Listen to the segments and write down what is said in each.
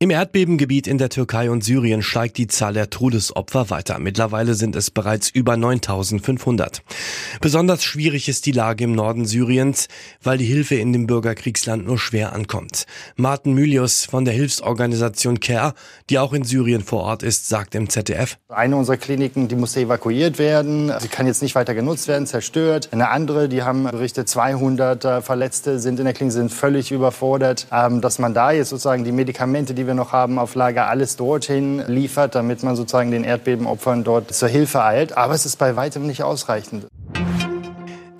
Im Erdbebengebiet in der Türkei und Syrien steigt die Zahl der Todesopfer weiter. Mittlerweile sind es bereits über 9500. Besonders schwierig ist die Lage im Norden Syriens, weil die Hilfe in dem Bürgerkriegsland nur schwer ankommt. Martin Mylius von der Hilfsorganisation CARE, die auch in Syrien vor Ort ist, sagt im ZDF. Eine unserer Kliniken, die musste evakuiert werden. Sie kann jetzt nicht weiter genutzt werden, zerstört. Eine andere, die haben berichtet, 200 Verletzte sind in der Klinik, sind völlig überfordert. Ähm, dass man da jetzt sozusagen die Medikamente, die wir noch haben auf Lager, alles dorthin liefert, damit man sozusagen den Erdbebenopfern dort zur Hilfe eilt. Aber es ist bei weitem nicht ausreichend.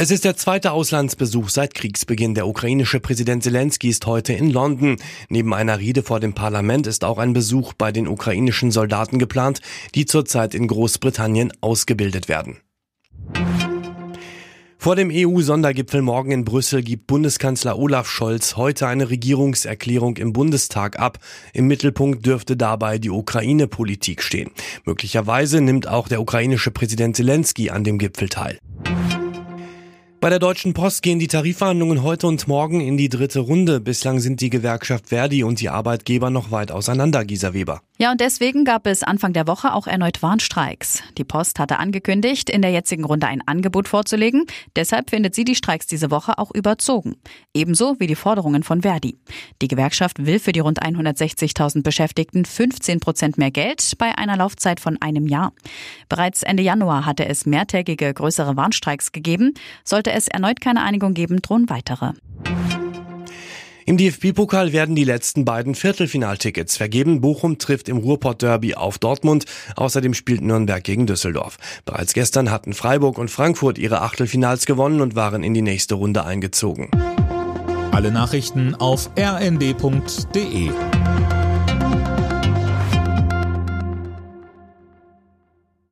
Es ist der zweite Auslandsbesuch seit Kriegsbeginn. Der ukrainische Präsident Zelensky ist heute in London. Neben einer Rede vor dem Parlament ist auch ein Besuch bei den ukrainischen Soldaten geplant, die zurzeit in Großbritannien ausgebildet werden. Vor dem EU-Sondergipfel morgen in Brüssel gibt Bundeskanzler Olaf Scholz heute eine Regierungserklärung im Bundestag ab. Im Mittelpunkt dürfte dabei die Ukraine-Politik stehen. Möglicherweise nimmt auch der ukrainische Präsident Zelensky an dem Gipfel teil. Bei der Deutschen Post gehen die Tarifverhandlungen heute und morgen in die dritte Runde. Bislang sind die Gewerkschaft Verdi und die Arbeitgeber noch weit auseinander, Gisa Weber. Ja, und deswegen gab es Anfang der Woche auch erneut Warnstreiks. Die Post hatte angekündigt, in der jetzigen Runde ein Angebot vorzulegen. Deshalb findet sie die Streiks diese Woche auch überzogen. Ebenso wie die Forderungen von Verdi. Die Gewerkschaft will für die rund 160.000 Beschäftigten 15 Prozent mehr Geld bei einer Laufzeit von einem Jahr. Bereits Ende Januar hatte es mehrtägige größere Warnstreiks gegeben. Sollte es erneut keine Einigung geben, drohen weitere. Im DFB-Pokal werden die letzten beiden Viertelfinaltickets vergeben. Bochum trifft im Ruhrpott-Derby auf Dortmund. Außerdem spielt Nürnberg gegen Düsseldorf. Bereits gestern hatten Freiburg und Frankfurt ihre Achtelfinals gewonnen und waren in die nächste Runde eingezogen. Alle Nachrichten auf rnd.de